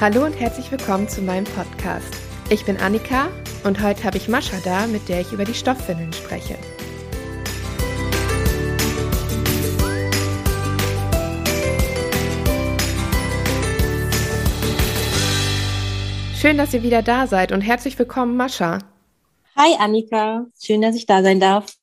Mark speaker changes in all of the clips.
Speaker 1: Hallo und herzlich willkommen zu meinem Podcast. Ich bin Annika und heute habe ich Mascha da, mit der ich über die Stoffwindeln spreche. Schön, dass ihr wieder da seid und herzlich willkommen, Mascha.
Speaker 2: Hi Annika, schön, dass ich da sein darf.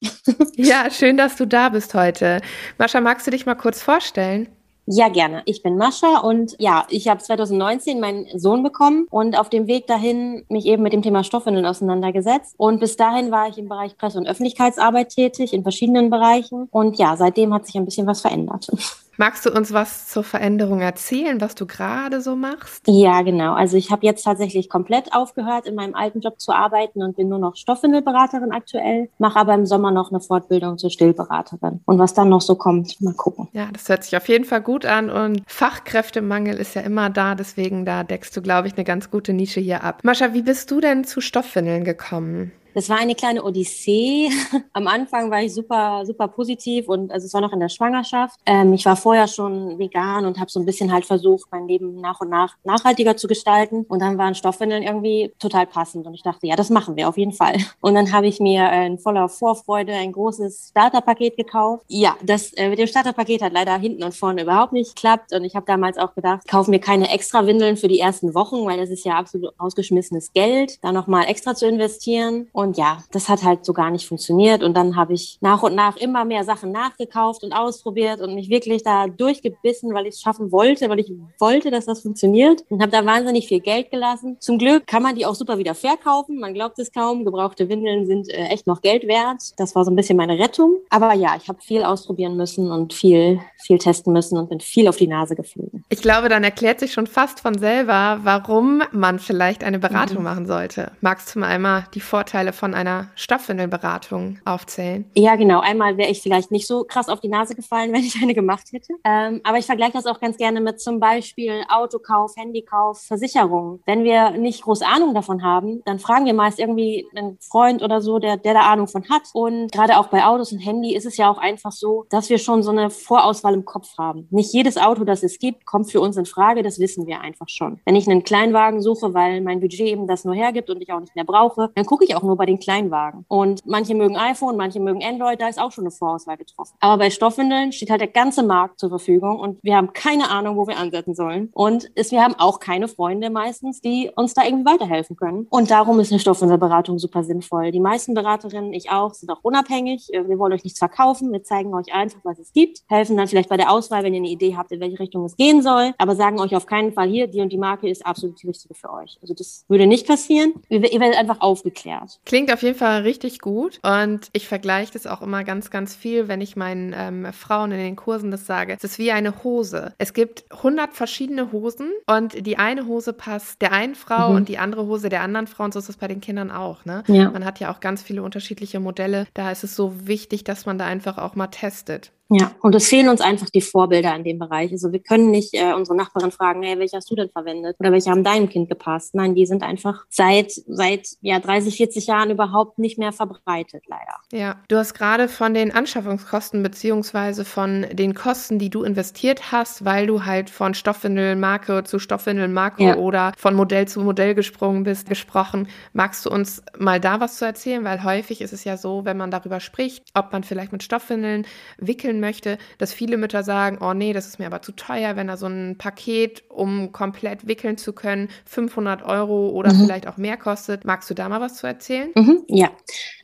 Speaker 1: ja, schön, dass du da bist heute. Mascha, magst du dich mal kurz vorstellen?
Speaker 2: Ja, gerne. Ich bin Mascha und ja, ich habe 2019 meinen Sohn bekommen und auf dem Weg dahin mich eben mit dem Thema Stoffwindeln auseinandergesetzt. Und bis dahin war ich im Bereich Presse- und Öffentlichkeitsarbeit tätig, in verschiedenen Bereichen. Und ja, seitdem hat sich ein bisschen was verändert.
Speaker 1: Magst du uns was zur Veränderung erzählen, was du gerade so machst?
Speaker 2: Ja, genau. Also ich habe jetzt tatsächlich komplett aufgehört, in meinem alten Job zu arbeiten und bin nur noch Stoffwindelberaterin aktuell, mache aber im Sommer noch eine Fortbildung zur Stillberaterin. Und was dann noch so kommt, mal gucken.
Speaker 1: Ja, das hört sich auf jeden Fall gut an und Fachkräftemangel ist ja immer da, deswegen da deckst du, glaube ich, eine ganz gute Nische hier ab. Mascha, wie bist du denn zu Stoffwindeln gekommen?
Speaker 2: Das war eine kleine Odyssee. Am Anfang war ich super, super positiv und also es war noch in der Schwangerschaft. Ähm, ich war vorher schon vegan und habe so ein bisschen halt versucht, mein Leben nach und nach nachhaltiger zu gestalten. Und dann waren Stoffwindeln irgendwie total passend und ich dachte, ja, das machen wir auf jeden Fall. Und dann habe ich mir in voller Vorfreude ein großes Starterpaket gekauft. Ja, das äh, mit dem Starterpaket hat leider hinten und vorne überhaupt nicht geklappt und ich habe damals auch gedacht, kauf mir keine extra Windeln für die ersten Wochen, weil das ist ja absolut ausgeschmissenes Geld, da nochmal extra zu investieren. Und und ja, das hat halt so gar nicht funktioniert. Und dann habe ich nach und nach immer mehr Sachen nachgekauft und ausprobiert und mich wirklich da durchgebissen, weil ich es schaffen wollte, weil ich wollte, dass das funktioniert. Und habe da wahnsinnig viel Geld gelassen. Zum Glück kann man die auch super wieder verkaufen. Man glaubt es kaum. Gebrauchte Windeln sind äh, echt noch Geld wert. Das war so ein bisschen meine Rettung. Aber ja, ich habe viel ausprobieren müssen und viel, viel testen müssen und bin viel auf die Nase geflogen.
Speaker 1: Ich glaube, dann erklärt sich schon fast von selber, warum man vielleicht eine Beratung mhm. machen sollte. Magst du mal einmal die Vorteile von einer Stoffwindelberatung aufzählen?
Speaker 2: Ja, genau. Einmal wäre ich vielleicht nicht so krass auf die Nase gefallen, wenn ich eine gemacht hätte. Ähm, aber ich vergleiche das auch ganz gerne mit zum Beispiel Autokauf, Handykauf, Versicherung. Wenn wir nicht groß Ahnung davon haben, dann fragen wir meist irgendwie einen Freund oder so, der, der da Ahnung von hat. Und gerade auch bei Autos und Handy ist es ja auch einfach so, dass wir schon so eine Vorauswahl im Kopf haben. Nicht jedes Auto, das es gibt, kommt für uns in Frage. Das wissen wir einfach schon. Wenn ich einen Kleinwagen suche, weil mein Budget eben das nur hergibt und ich auch nicht mehr brauche, dann gucke ich auch nur bei den Kleinwagen. Und manche mögen iPhone, manche mögen Android, da ist auch schon eine Vorauswahl getroffen. Aber bei Stoffwindeln steht halt der ganze Markt zur Verfügung und wir haben keine Ahnung, wo wir ansetzen sollen. Und ist, wir haben auch keine Freunde meistens, die uns da irgendwie weiterhelfen können. Und darum ist eine Stoffwindelberatung super sinnvoll. Die meisten Beraterinnen, ich auch, sind auch unabhängig. Wir wollen euch nichts verkaufen. Wir zeigen euch einfach, was es gibt, helfen dann vielleicht bei der Auswahl, wenn ihr eine Idee habt, in welche Richtung es gehen soll, aber sagen euch auf keinen Fall hier, die und die Marke ist absolut die richtige für euch. Also das würde nicht passieren. Ihr werdet einfach aufgeklärt.
Speaker 1: Klingt auf jeden Fall richtig gut und ich vergleiche das auch immer ganz, ganz viel, wenn ich meinen ähm, Frauen in den Kursen das sage. Es ist wie eine Hose. Es gibt 100 verschiedene Hosen und die eine Hose passt der einen Frau mhm. und die andere Hose der anderen Frau und so ist es bei den Kindern auch. Ne? Ja. Man hat ja auch ganz viele unterschiedliche Modelle. Da ist es so wichtig, dass man da einfach auch mal testet.
Speaker 2: Ja, und es fehlen uns einfach die Vorbilder in dem Bereich. Also wir können nicht äh, unsere Nachbarin fragen, hey, welche hast du denn verwendet? Oder welche haben deinem Kind gepasst? Nein, die sind einfach seit, seit ja, 30, 40 Jahren überhaupt nicht mehr verbreitet, leider.
Speaker 1: Ja, du hast gerade von den Anschaffungskosten beziehungsweise von den Kosten, die du investiert hast, weil du halt von Stoffwindelmarke zu Stoffwindelmarke ja. oder von Modell zu Modell gesprungen bist, gesprochen. Magst du uns mal da was zu erzählen? Weil häufig ist es ja so, wenn man darüber spricht, ob man vielleicht mit Stoffwindeln wickeln wickeln möchte, dass viele Mütter sagen, oh nee, das ist mir aber zu teuer, wenn da so ein Paket, um komplett wickeln zu können, 500 Euro oder mhm. vielleicht auch mehr kostet. Magst du da mal was zu erzählen?
Speaker 2: Mhm, ja,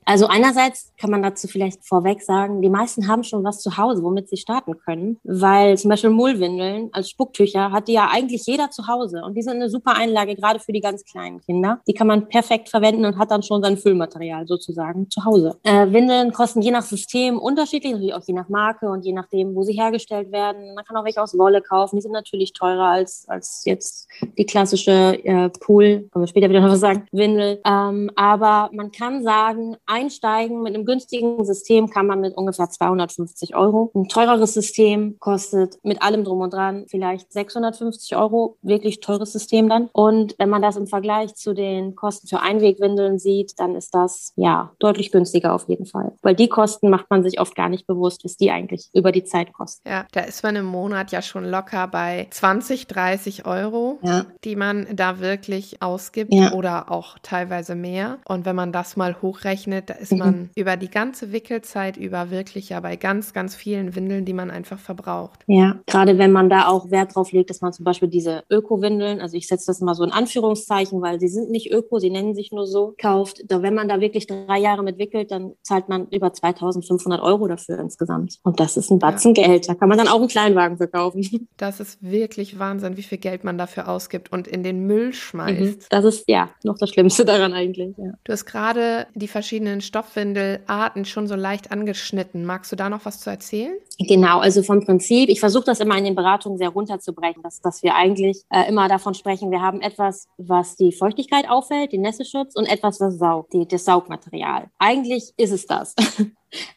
Speaker 2: also einerseits kann man dazu vielleicht vorweg sagen, die meisten haben schon was zu Hause, womit sie starten können, weil zum Beispiel Mullwindeln als Spucktücher hat die ja eigentlich jeder zu Hause und die sind eine super Einlage, gerade für die ganz kleinen Kinder. Die kann man perfekt verwenden und hat dann schon sein Füllmaterial sozusagen zu Hause. Äh, Windeln kosten je nach System unterschiedlich, natürlich auch je nach Marke und je nachdem, wo sie hergestellt werden. Man kann auch welche aus Wolle kaufen, die sind natürlich teurer als, als jetzt die klassische äh, Pool, können wir später wieder noch was sagen, Windel. Ähm, aber man kann sagen, einsteigen mit einem günstigen System kann man mit ungefähr 250 Euro. Ein teureres System kostet mit allem drum und dran vielleicht 650 Euro. Wirklich teures System dann. Und wenn man das im Vergleich zu den Kosten für Einwegwindeln sieht, dann ist das ja deutlich günstiger auf jeden Fall. Weil die Kosten macht man sich oft gar nicht bewusst, was die eigentlich über die Zeit kosten.
Speaker 1: Ja, da ist man im Monat ja schon locker bei 20, 30 Euro, ja. die man da wirklich ausgibt ja. oder auch teilweise mehr. Und wenn man das mal hochrechnet, da ist mhm. man über die ganze Wickelzeit über wirklich ja bei ganz, ganz vielen Windeln, die man einfach verbraucht.
Speaker 2: Ja, gerade wenn man da auch Wert drauf legt, dass man zum Beispiel diese Öko-Windeln, also ich setze das mal so in Anführungszeichen, weil sie sind nicht Öko, sie nennen sich nur so, kauft. Da, wenn man da wirklich drei Jahre mitwickelt, dann zahlt man über 2500 Euro dafür insgesamt. Und das ist ein Batzen ja. Geld. Da kann man dann auch einen Kleinwagen verkaufen.
Speaker 1: Das ist wirklich Wahnsinn, wie viel Geld man dafür ausgibt und in den Müll schmeißt. Mhm.
Speaker 2: Das ist ja noch das Schlimmste daran eigentlich. Ja.
Speaker 1: Du hast gerade die verschiedenen Stoffwindelarten schon so leicht angeschnitten. Magst du da noch was zu erzählen?
Speaker 2: Genau, also vom Prinzip, ich versuche das immer in den Beratungen sehr runterzubrechen, dass, dass wir eigentlich äh, immer davon sprechen, wir haben etwas, was die Feuchtigkeit auffällt, den Nässeschutz und etwas, was saugt, die, das Saugmaterial. Eigentlich ist es das.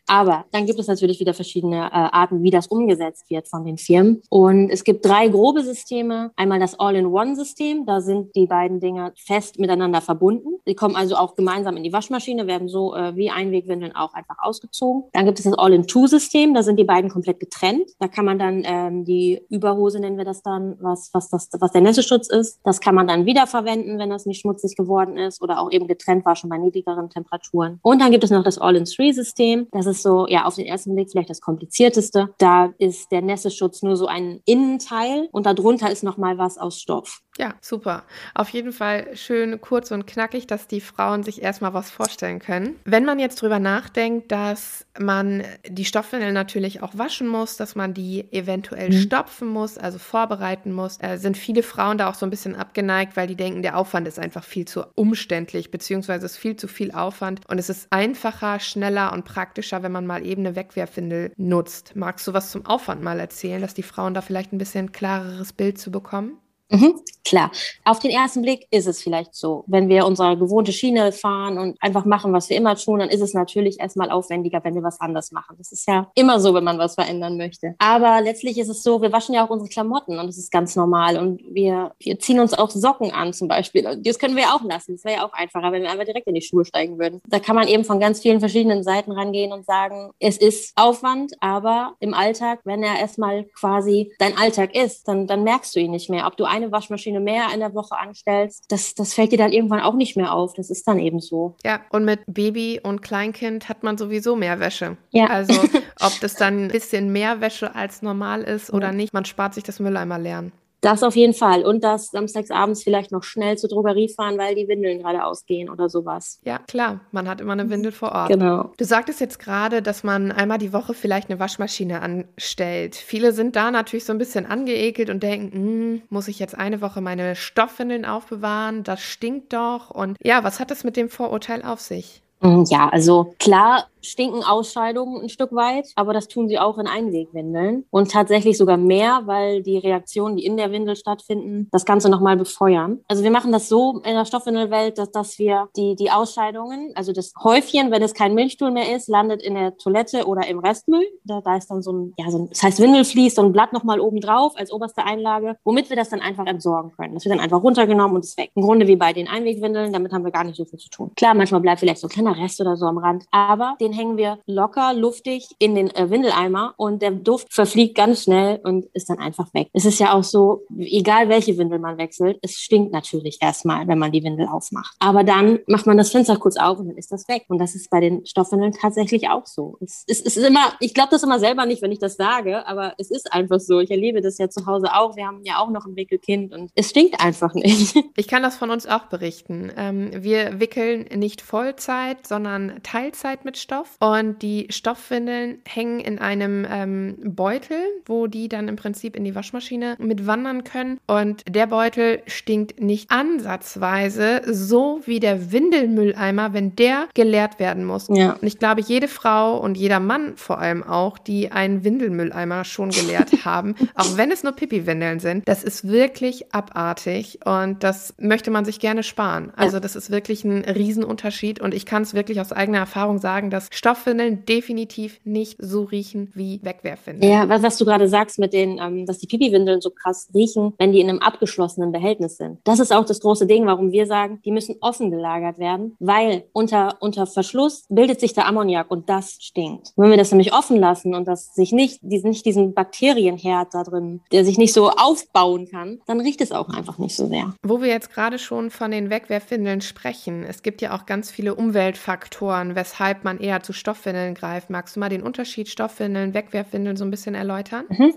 Speaker 2: Aber dann gibt es natürlich wieder verschiedene äh, Arten, wie das umgesetzt wird von den Firmen. Und es gibt drei grobe Systeme. Einmal das All-in-One-System. Da sind die beiden Dinge fest miteinander verbunden. Die kommen also auch gemeinsam in die Waschmaschine, werden so äh, wie Einwegwindeln auch einfach ausgezogen. Dann gibt es das All-in-Two-System. Da sind die beiden komplett getrennt. Da kann man dann ähm, die Überhose, nennen wir das dann, was, was, das, was der Nässeschutz ist. Das kann man dann wiederverwenden, wenn das nicht schmutzig geworden ist oder auch eben getrennt war, schon bei niedrigeren Temperaturen. Und dann gibt es noch das All-in-Three-System. Das ist so, ja, auf den ersten Blick vielleicht das komplizierteste. Da ist der Nässeschutz nur so ein Innenteil und darunter ist nochmal was aus Stoff.
Speaker 1: Ja, super. Auf jeden Fall schön kurz und knackig, dass die Frauen sich erstmal was vorstellen können. Wenn man jetzt drüber nachdenkt, dass man die Stoffwindeln natürlich auch waschen muss, dass man die eventuell mhm. stopfen muss, also vorbereiten muss, äh, sind viele Frauen da auch so ein bisschen abgeneigt, weil die denken, der Aufwand ist einfach viel zu umständlich, beziehungsweise ist viel zu viel Aufwand und es ist einfacher, schneller und praktischer, wenn man mal eben eine Wegwerfwindel nutzt. Magst du was zum Aufwand mal erzählen, dass die Frauen da vielleicht ein bisschen klareres Bild zu bekommen?
Speaker 2: Mhm, klar. Auf den ersten Blick ist es vielleicht so. Wenn wir unsere gewohnte Schiene fahren und einfach machen, was wir immer tun, dann ist es natürlich erstmal aufwendiger, wenn wir was anders machen. Das ist ja immer so, wenn man was verändern möchte. Aber letztlich ist es so, wir waschen ja auch unsere Klamotten und das ist ganz normal. Und wir, wir ziehen uns auch Socken an zum Beispiel. Das können wir auch lassen. Das wäre ja auch einfacher, wenn wir einfach direkt in die Schuhe steigen würden. Da kann man eben von ganz vielen verschiedenen Seiten rangehen und sagen, es ist Aufwand, aber im Alltag, wenn er erstmal quasi dein Alltag ist, dann, dann merkst du ihn nicht mehr. Ob du eine Waschmaschine mehr in der Woche anstellst, das, das fällt dir dann irgendwann auch nicht mehr auf. Das ist dann eben so.
Speaker 1: Ja, und mit Baby und Kleinkind hat man sowieso mehr Wäsche. Ja. Also ob das dann ein bisschen mehr Wäsche als normal ist oder nicht, man spart sich das Mülleimer leeren.
Speaker 2: Das auf jeden Fall. Und das samstags abends vielleicht noch schnell zur Drogerie fahren, weil die Windeln gerade ausgehen oder sowas.
Speaker 1: Ja, klar. Man hat immer eine Windel vor Ort.
Speaker 2: Genau.
Speaker 1: Du sagtest jetzt gerade, dass man einmal die Woche vielleicht eine Waschmaschine anstellt. Viele sind da natürlich so ein bisschen angeekelt und denken, hm, muss ich jetzt eine Woche meine Stoffwindeln aufbewahren? Das stinkt doch. Und ja, was hat es mit dem Vorurteil auf sich?
Speaker 2: Ja, also klar stinken Ausscheidungen ein Stück weit, aber das tun sie auch in Einwegwindeln und tatsächlich sogar mehr, weil die Reaktionen, die in der Windel stattfinden, das Ganze nochmal befeuern. Also wir machen das so in der Stoffwindelwelt, dass, dass wir die, die Ausscheidungen, also das Häufchen, wenn es kein Milchstuhl mehr ist, landet in der Toilette oder im Restmüll. Da, da ist dann so ein, ja, so ein, das heißt Windelflies, so ein Blatt nochmal oben drauf als oberste Einlage, womit wir das dann einfach entsorgen können. Das wird dann einfach runtergenommen und ist weg. Im Grunde wie bei den Einwegwindeln, damit haben wir gar nicht so viel zu tun. Klar, manchmal bleibt vielleicht so ein kleiner Rest oder so am Rand, aber den hängen wir locker, luftig in den äh, Windeleimer und der Duft verfliegt ganz schnell und ist dann einfach weg. Es ist ja auch so, egal welche Windel man wechselt, es stinkt natürlich erstmal, wenn man die Windel aufmacht. Aber dann macht man das Fenster kurz auf und dann ist das weg. Und das ist bei den Stoffwindeln tatsächlich auch so. Es, es, es ist immer, ich glaube das immer selber nicht, wenn ich das sage, aber es ist einfach so. Ich erlebe das ja zu Hause auch. Wir haben ja auch noch ein Wickelkind und es stinkt einfach nicht.
Speaker 1: Ich kann das von uns auch berichten. Ähm, wir wickeln nicht Vollzeit, sondern Teilzeit mit Stoff. Und und die Stoffwindeln hängen in einem ähm, Beutel, wo die dann im Prinzip in die Waschmaschine mitwandern können. Und der Beutel stinkt nicht ansatzweise so wie der Windelmülleimer, wenn der geleert werden muss. Ja. Und ich glaube, jede Frau und jeder Mann vor allem auch, die einen Windelmülleimer schon geleert haben, auch wenn es nur Pipi-Windeln sind, das ist wirklich abartig und das möchte man sich gerne sparen. Also das ist wirklich ein Riesenunterschied und ich kann es wirklich aus eigener Erfahrung sagen, dass Stoffwindeln definitiv nicht so riechen wie Wegwerfwindeln.
Speaker 2: Ja, was, was du gerade sagst mit den, ähm, dass die Pipi-Windeln so krass riechen, wenn die in einem abgeschlossenen Behältnis sind. Das ist auch das große Ding, warum wir sagen, die müssen offen gelagert werden, weil unter, unter Verschluss bildet sich der Ammoniak und das stinkt. Wenn wir das nämlich offen lassen und das sich nicht, nicht diesen Bakterienherd da drin, der sich nicht so aufbauen kann, dann riecht es auch einfach nicht so sehr.
Speaker 1: Wo wir jetzt gerade schon von den Wegwerfwindeln sprechen, es gibt ja auch ganz viele Umweltfaktoren, weshalb man eher zu Stoffwindeln greift. Magst du mal den Unterschied Stoffwindeln, Wegwerfwindeln so ein bisschen erläutern?
Speaker 2: Mhm.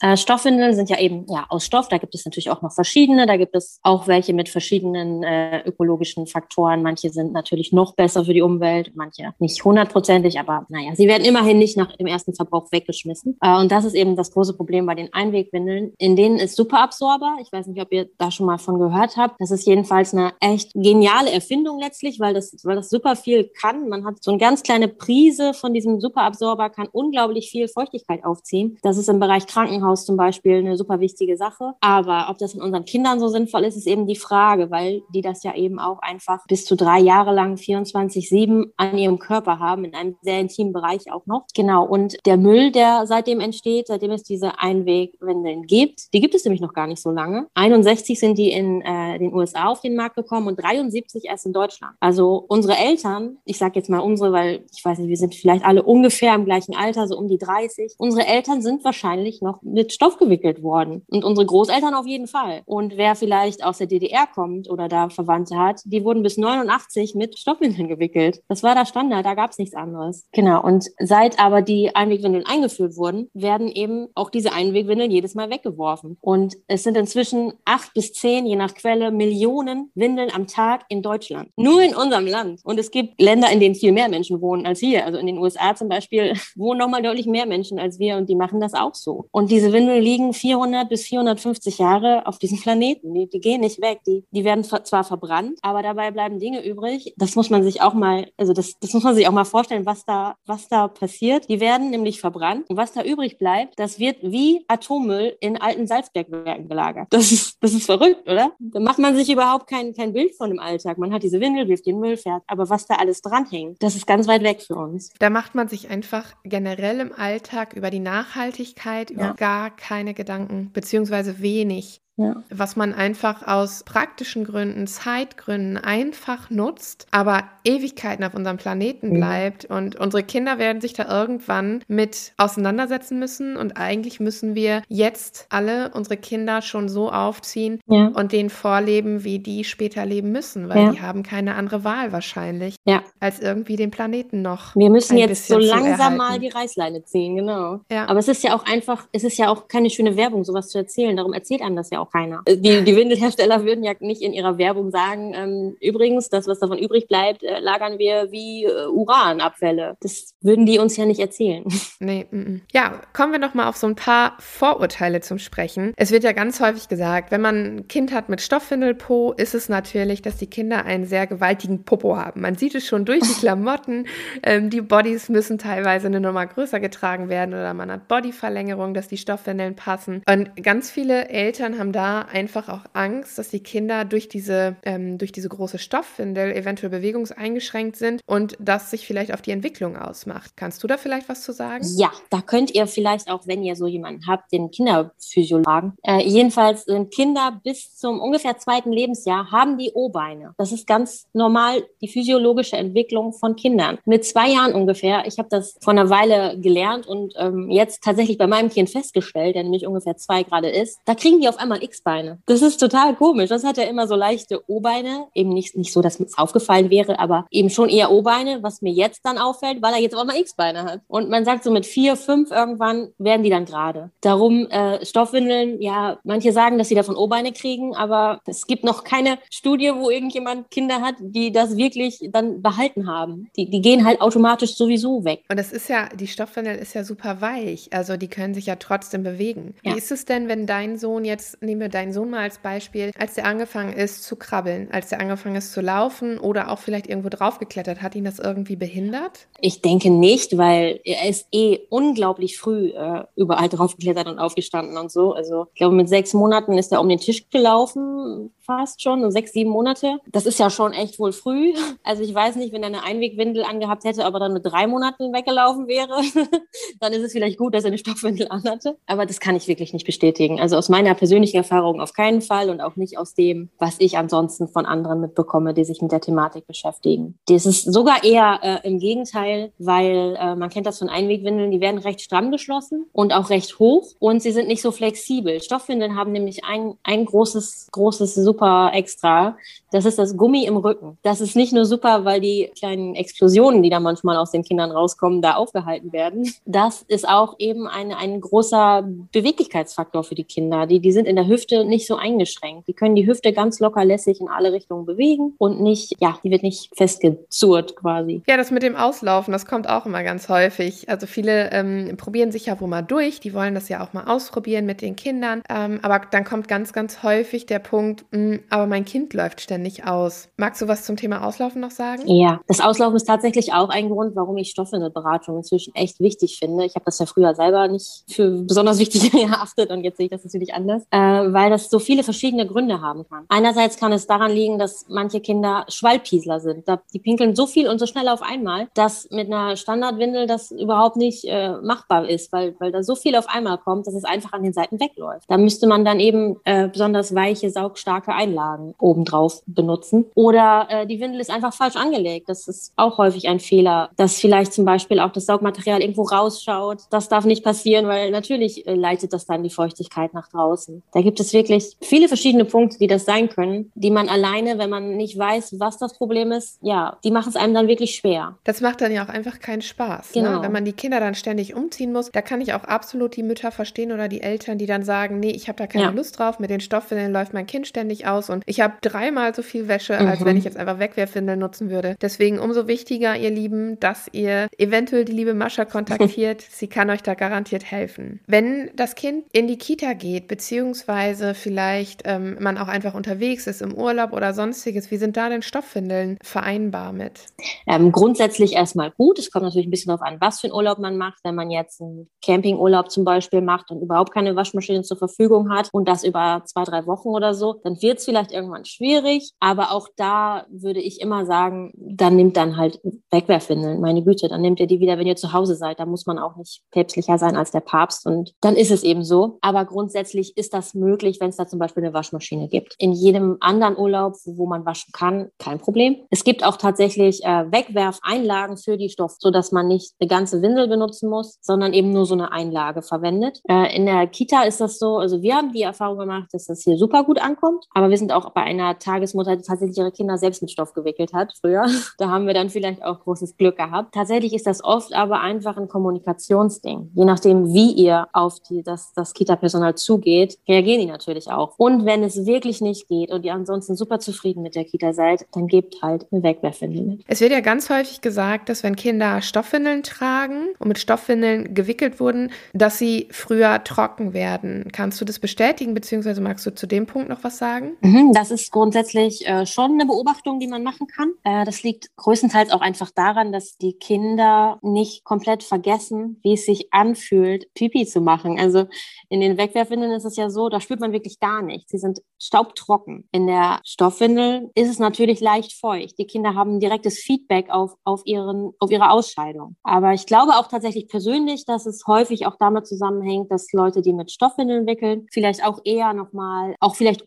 Speaker 2: Äh, Stoffwindeln sind ja eben ja, aus Stoff, da gibt es natürlich auch noch verschiedene, da gibt es auch welche mit verschiedenen äh, ökologischen Faktoren. Manche sind natürlich noch besser für die Umwelt, manche nicht hundertprozentig, aber naja, sie werden immerhin nicht nach dem ersten Verbrauch weggeschmissen. Äh, und das ist eben das große Problem bei den Einwegwindeln. In denen ist Superabsorber. Ich weiß nicht, ob ihr da schon mal von gehört habt. Das ist jedenfalls eine echt geniale Erfindung letztlich, weil das, weil das super viel kann. Man hat so eine ganz kleine Prise von diesem Superabsorber, kann unglaublich viel Feuchtigkeit aufziehen. Das ist im Bereich Krankenhaus zum Beispiel eine super wichtige Sache. Aber ob das in unseren Kindern so sinnvoll ist, ist eben die Frage, weil die das ja eben auch einfach bis zu drei Jahre lang 24-7 an ihrem Körper haben, in einem sehr intimen Bereich auch noch. Genau. Und der Müll, der seitdem entsteht, seitdem es diese Einwegwindeln gibt, die gibt es nämlich noch gar nicht so lange. 61 sind die in äh, den USA auf den Markt gekommen und 73 erst in Deutschland. Also unsere Eltern, ich sage jetzt mal unsere, weil ich weiß nicht, wir sind vielleicht alle ungefähr im gleichen Alter, so um die 30. Unsere Eltern sind wahrscheinlich noch mit Stoff gewickelt worden und unsere Großeltern auf jeden Fall. Und wer vielleicht aus der DDR kommt oder da Verwandte hat, die wurden bis 89 mit Stoffwindeln gewickelt. Das war der Standard, da gab es nichts anderes. Genau. Und seit aber die Einwegwindeln eingeführt wurden, werden eben auch diese Einwegwindeln jedes Mal weggeworfen. Und es sind inzwischen acht bis zehn, je nach Quelle, Millionen Windeln am Tag in Deutschland. Nur in unserem Land. Und es gibt Länder, in denen viel mehr Menschen wohnen als hier. Also in den USA zum Beispiel wohnen nochmal deutlich mehr Menschen als wir und die machen das auch so. Und diese Windeln liegen 400 bis 450 Jahre auf diesem Planeten. Die, die gehen nicht weg. Die, die werden zwar verbrannt, aber dabei bleiben Dinge übrig. Das muss man sich auch mal, also das, das muss man sich auch mal vorstellen, was da, was da passiert. Die werden nämlich verbrannt und was da übrig bleibt, das wird wie Atommüll in alten Salzbergwerken gelagert. Das ist, das ist verrückt, oder? Da macht man sich überhaupt kein, kein Bild von dem Alltag. Man hat diese Windel, wirft den Müll, fährt. Aber was da alles dranhängt, das ist ganz weit weg für uns.
Speaker 1: Da macht man sich einfach generell im Alltag über die Nachhaltigkeit ja. gar keine Gedanken, beziehungsweise wenig. Ja. Was man einfach aus praktischen Gründen, Zeitgründen einfach nutzt, aber Ewigkeiten auf unserem Planeten bleibt. Mhm. Und unsere Kinder werden sich da irgendwann mit auseinandersetzen müssen. Und eigentlich müssen wir jetzt alle unsere Kinder schon so aufziehen ja. und denen vorleben, wie die später leben müssen, weil ja. die haben keine andere Wahl wahrscheinlich, als irgendwie den Planeten noch.
Speaker 2: Wir müssen jetzt so langsam mal die Reißleine ziehen, genau. Aber es ist ja auch einfach, es ist ja auch keine schöne Werbung, sowas zu erzählen. Darum erzählt einem das ja auch auch keiner. Die, die Windelhersteller würden ja nicht in ihrer Werbung sagen, ähm, übrigens, das, was davon übrig bleibt, äh, lagern wir wie äh, Uranabfälle. Das würden die uns ja nicht erzählen.
Speaker 1: Nee, m -m. ja, kommen wir noch mal auf so ein paar Vorurteile zum Sprechen. Es wird ja ganz häufig gesagt, wenn man ein Kind hat mit Stoffwindelpo, ist es natürlich, dass die Kinder einen sehr gewaltigen Popo haben. Man sieht es schon durch die Klamotten. ähm, die Bodies müssen teilweise eine Nummer größer getragen werden oder man hat Bodyverlängerung, dass die Stoffwindeln passen. Und ganz viele Eltern haben da einfach auch Angst, dass die Kinder durch diese, ähm, durch diese große Stoffwindel eventuell bewegungseingeschränkt sind und das sich vielleicht auf die Entwicklung ausmacht. Kannst du da vielleicht was zu sagen?
Speaker 2: Ja, da könnt ihr vielleicht auch, wenn ihr so jemanden habt, den Kinderphysiologen. Äh, jedenfalls sind Kinder bis zum ungefähr zweiten Lebensjahr haben die O-Beine. Das ist ganz normal die physiologische Entwicklung von Kindern. Mit zwei Jahren ungefähr, ich habe das vor einer Weile gelernt und ähm, jetzt tatsächlich bei meinem Kind festgestellt, der nämlich ungefähr zwei gerade ist, da kriegen die auf einmal X-Beine. Das ist total komisch. Das hat ja immer so leichte O-Beine. Eben nicht, nicht so, dass mir aufgefallen wäre, aber eben schon eher O-Beine, was mir jetzt dann auffällt, weil er jetzt auch mal X-Beine hat. Und man sagt so mit vier, fünf irgendwann werden die dann gerade. Darum äh, Stoffwindeln, ja, manche sagen, dass sie davon O-Beine kriegen, aber es gibt noch keine Studie, wo irgendjemand Kinder hat, die das wirklich dann behalten haben. Die, die gehen halt automatisch sowieso weg.
Speaker 1: Und das ist ja, die Stoffwindel ist ja super weich. Also die können sich ja trotzdem bewegen. Ja. Wie ist es denn, wenn dein Sohn jetzt, nehmen wir deinen Sohn mal als Beispiel, als der angefangen ist zu krabbeln, als der angefangen ist zu laufen oder auch vielleicht irgendwo draufgeklettert, hat ihn das irgendwie behindert?
Speaker 2: Ich denke nicht, weil er ist eh unglaublich früh äh, überall draufgeklettert und aufgestanden und so. Also ich glaube, mit sechs Monaten ist er um den Tisch gelaufen, fast schon, so sechs, sieben Monate. Das ist ja schon echt wohl früh. Also ich weiß nicht, wenn er eine Einwegwindel angehabt hätte, aber dann mit drei Monaten weggelaufen wäre, dann ist es vielleicht gut, dass er eine Stoffwindel anhatte. Aber das kann ich wirklich nicht bestätigen. Also aus meiner persönlichen Erfahrung auf keinen Fall und auch nicht aus dem, was ich ansonsten von anderen mitbekomme, die sich mit der Thematik beschäftigen. Das ist sogar eher äh, im Gegenteil, weil äh, man kennt das von Einwegwindeln, die werden recht stramm geschlossen und auch recht hoch und sie sind nicht so flexibel. Stoffwindeln haben nämlich ein, ein großes, großes super Extra. Das ist das Gummi im Rücken. Das ist nicht nur super, weil die kleinen Explosionen, die da manchmal aus den Kindern rauskommen, da aufgehalten werden. Das ist auch eben ein, ein großer Beweglichkeitsfaktor für die Kinder. Die, die sind in der Hüfte nicht so eingeschränkt. Die können die Hüfte ganz locker lässig in alle Richtungen bewegen und nicht, ja, die wird nicht festgezurrt quasi.
Speaker 1: Ja, das mit dem Auslaufen, das kommt auch immer ganz häufig. Also viele ähm, probieren sich ja wohl mal durch. Die wollen das ja auch mal ausprobieren mit den Kindern. Ähm, aber dann kommt ganz, ganz häufig der Punkt, mh, hm, aber mein Kind läuft ständig aus. Magst du was zum Thema Auslaufen noch sagen?
Speaker 2: Ja, das Auslaufen ist tatsächlich auch ein Grund, warum ich Stoffwindelberatung inzwischen echt wichtig finde. Ich habe das ja früher selber nicht für besonders wichtig erachtet und jetzt sehe ich das natürlich anders, äh, weil das so viele verschiedene Gründe haben kann. Einerseits kann es daran liegen, dass manche Kinder Schwallpiesler sind. die pinkeln so viel und so schnell auf einmal, dass mit einer Standardwindel das überhaupt nicht äh, machbar ist, weil, weil da so viel auf einmal kommt, dass es einfach an den Seiten wegläuft. Da müsste man dann eben äh, besonders weiche, saugstarke Einlagen obendrauf benutzen. Oder äh, die Windel ist einfach falsch angelegt. Das ist auch häufig ein Fehler, dass vielleicht zum Beispiel auch das Saugmaterial irgendwo rausschaut. Das darf nicht passieren, weil natürlich äh, leitet das dann die Feuchtigkeit nach draußen. Da gibt es wirklich viele verschiedene Punkte, die das sein können, die man alleine, wenn man nicht weiß, was das Problem ist, ja, die machen es einem dann wirklich schwer.
Speaker 1: Das macht dann ja auch einfach keinen Spaß. Ne? Genau. Ne? Wenn man die Kinder dann ständig umziehen muss, da kann ich auch absolut die Mütter verstehen oder die Eltern, die dann sagen, nee, ich habe da keine ja. Lust drauf, mit den Stoffwindeln läuft mein Kind ständig aus und ich habe dreimal so viel Wäsche, als wenn mhm. ich jetzt einfach Wegwerfwindeln nutzen würde. Deswegen umso wichtiger, ihr Lieben, dass ihr eventuell die liebe Mascha kontaktiert. Sie kann euch da garantiert helfen. Wenn das Kind in die Kita geht, beziehungsweise vielleicht ähm, man auch einfach unterwegs ist im Urlaub oder sonstiges, wie sind da denn Stoffwindeln vereinbar mit?
Speaker 2: Ähm, grundsätzlich erstmal gut. Es kommt natürlich ein bisschen darauf an, was für einen Urlaub man macht. Wenn man jetzt einen Campingurlaub zum Beispiel macht und überhaupt keine Waschmaschine zur Verfügung hat und das über zwei, drei Wochen oder so, dann wird es vielleicht irgendwann schwierig. Aber auch da würde ich immer sagen, dann nimmt dann halt Wegwerfwindeln. Meine Güte, dann nehmt ihr die wieder, wenn ihr zu Hause seid. Da muss man auch nicht päpstlicher sein als der Papst. Und dann ist es eben so. Aber grundsätzlich ist das möglich, wenn es da zum Beispiel eine Waschmaschine gibt. In jedem anderen Urlaub, wo man waschen kann, kein Problem. Es gibt auch tatsächlich äh, Wegwerfeinlagen für die Stoff, sodass man nicht eine ganze Windel benutzen muss, sondern eben nur so eine Einlage verwendet. Äh, in der Kita ist das so, also wir haben die Erfahrung gemacht, dass das hier super gut ankommt. Aber wir sind auch bei einer Tagesmutter Mutter tatsächlich ihre Kinder selbst mit Stoff gewickelt hat früher. Da haben wir dann vielleicht auch großes Glück gehabt. Tatsächlich ist das oft aber einfach ein Kommunikationsding. Je nachdem, wie ihr auf die, das, das Kita-Personal zugeht, reagieren die natürlich auch. Und wenn es wirklich nicht geht und ihr ansonsten super zufrieden mit der Kita seid, dann gebt halt eine Wegwerfwindel mit.
Speaker 1: Es wird ja ganz häufig gesagt, dass wenn Kinder Stoffwindeln tragen und mit Stoffwindeln gewickelt wurden, dass sie früher trocken werden. Kannst du das bestätigen, beziehungsweise magst du zu dem Punkt noch was sagen?
Speaker 2: Mhm, das ist grundsätzlich äh, schon eine Beobachtung, die man machen kann. Äh, das liegt größtenteils auch einfach daran, dass die Kinder nicht komplett vergessen, wie es sich anfühlt, Pipi zu machen. Also in den Wegwerfwindeln ist es ja so, da spürt man wirklich gar nichts. Sie sind staubtrocken. In der Stoffwindel ist es natürlich leicht feucht. Die Kinder haben direktes Feedback auf, auf, ihren, auf ihre Ausscheidung. Aber ich glaube auch tatsächlich persönlich, dass es häufig auch damit zusammenhängt, dass Leute, die mit Stoffwindeln wickeln, vielleicht auch eher nochmal, auch vielleicht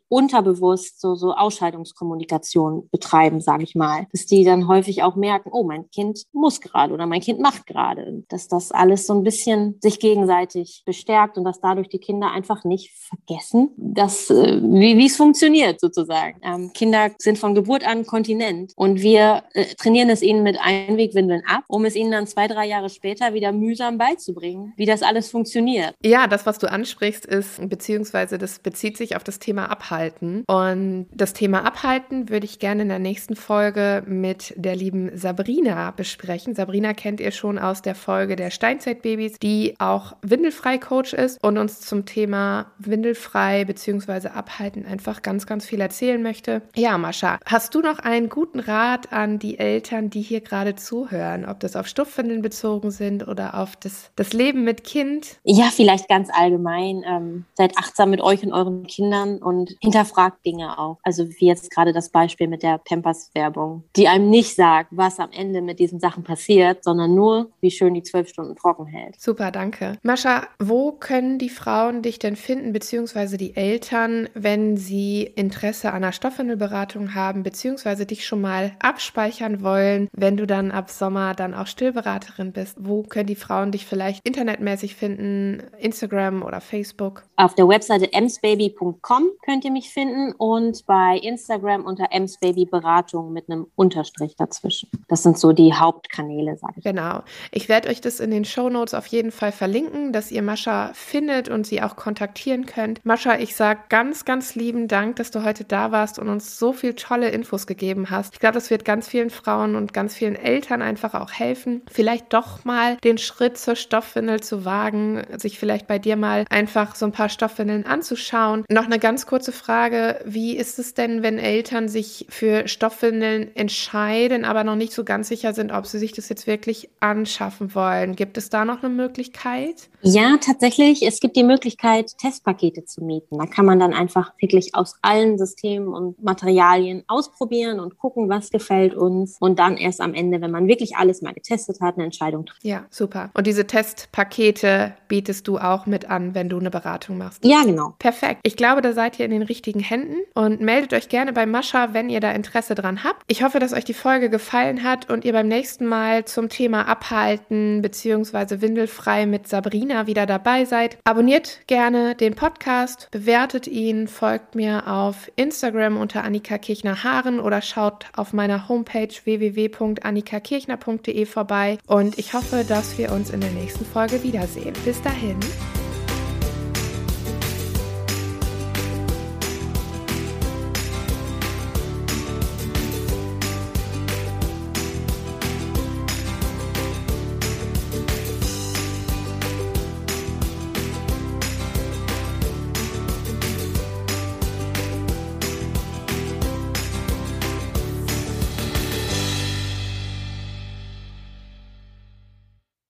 Speaker 2: unterbewusst so, so Ausscheidungskommunikation Kommunikation betreiben, sage ich mal. Dass die dann häufig auch merken, oh, mein Kind muss gerade oder mein Kind macht gerade. Dass das alles so ein bisschen sich gegenseitig bestärkt und dass dadurch die Kinder einfach nicht vergessen, dass, äh, wie es funktioniert sozusagen. Ähm, Kinder sind von Geburt an Kontinent und wir äh, trainieren es ihnen mit Einwegwindeln ab, um es ihnen dann zwei, drei Jahre später wieder mühsam beizubringen, wie das alles funktioniert.
Speaker 1: Ja, das, was du ansprichst, ist, beziehungsweise das bezieht sich auf das Thema Abhalten. Und das Thema Abhalten würde ich gerne in der nächsten Folge mit der lieben Sabrina besprechen. Sabrina kennt ihr schon aus der Folge der Steinzeitbabys, die auch Windelfrei-Coach ist und uns zum Thema Windelfrei bzw. Abhalten einfach ganz, ganz viel erzählen möchte. Ja, Mascha, hast du noch einen guten Rat an die Eltern, die hier gerade zuhören, ob das auf Stoffwindeln bezogen sind oder auf das, das Leben mit Kind?
Speaker 2: Ja, vielleicht ganz allgemein. Ähm, seid achtsam mit euch und euren Kindern und hinterfragt Dinge auch. Also wie jetzt gerade das Beispiel mit der Pampers-Werbung, die einem nicht sagt, was am Ende mit diesen Sachen passiert, sondern nur, wie schön die zwölf Stunden trocken hält.
Speaker 1: Super, danke. Mascha, wo können die Frauen dich denn finden, beziehungsweise die Eltern, wenn sie Interesse an einer Stoffwindelberatung haben, beziehungsweise dich schon mal abspeichern wollen, wenn du dann ab Sommer dann auch Stillberaterin bist? Wo können die Frauen dich vielleicht internetmäßig finden? Instagram oder Facebook?
Speaker 2: Auf der Webseite emsbaby.com könnt ihr mich finden und bei Instagram unter emsbabyberatung mit einem Unterstrich dazwischen. Das sind so die Hauptkanäle, sage ich.
Speaker 1: Genau. Ich werde euch das in den Show Notes auf jeden Fall verlinken, dass ihr Mascha findet und sie auch kontaktieren könnt. Mascha, ich sage ganz, ganz lieben Dank, dass du heute da warst und uns so viel tolle Infos gegeben hast. Ich glaube, das wird ganz vielen Frauen und ganz vielen Eltern einfach auch helfen, vielleicht doch mal den Schritt zur Stoffwindel zu wagen, sich vielleicht bei dir mal einfach so ein paar Stoffwindeln anzuschauen. Noch eine ganz kurze Frage. Wie ist es denn, wenn Eltern sich für Stoffwindeln entscheiden, aber noch nicht so ganz sicher sind, ob sie sich das jetzt wirklich anschaffen wollen? Gibt es da noch eine Möglichkeit?
Speaker 2: Ja, tatsächlich. Es gibt die Möglichkeit, Testpakete zu mieten. Da kann man dann einfach wirklich aus allen Systemen und Materialien ausprobieren und gucken, was gefällt uns. Und dann erst am Ende, wenn man wirklich alles mal getestet hat, eine Entscheidung treffen.
Speaker 1: Ja, super. Und diese Testpakete bietest du auch mit an, wenn du eine Beratung machst.
Speaker 2: Ja, genau.
Speaker 1: Perfekt. Ich glaube, da seid ihr in den richtigen Händen und meldet euch gerne bei Mascha, wenn ihr da Interesse dran habt. Ich hoffe, dass euch die Folge gefallen hat und ihr beim nächsten Mal zum Thema Abhalten bzw. Windelfrei mit Sabrina wieder dabei seid. Abonniert gerne den Podcast, bewertet ihn, folgt mir auf Instagram unter Annika Kirchner Haaren oder schaut auf meiner Homepage www.annikakirchner.de vorbei und ich hoffe, dass wir uns in der nächsten Folge wiedersehen. Bis dahin.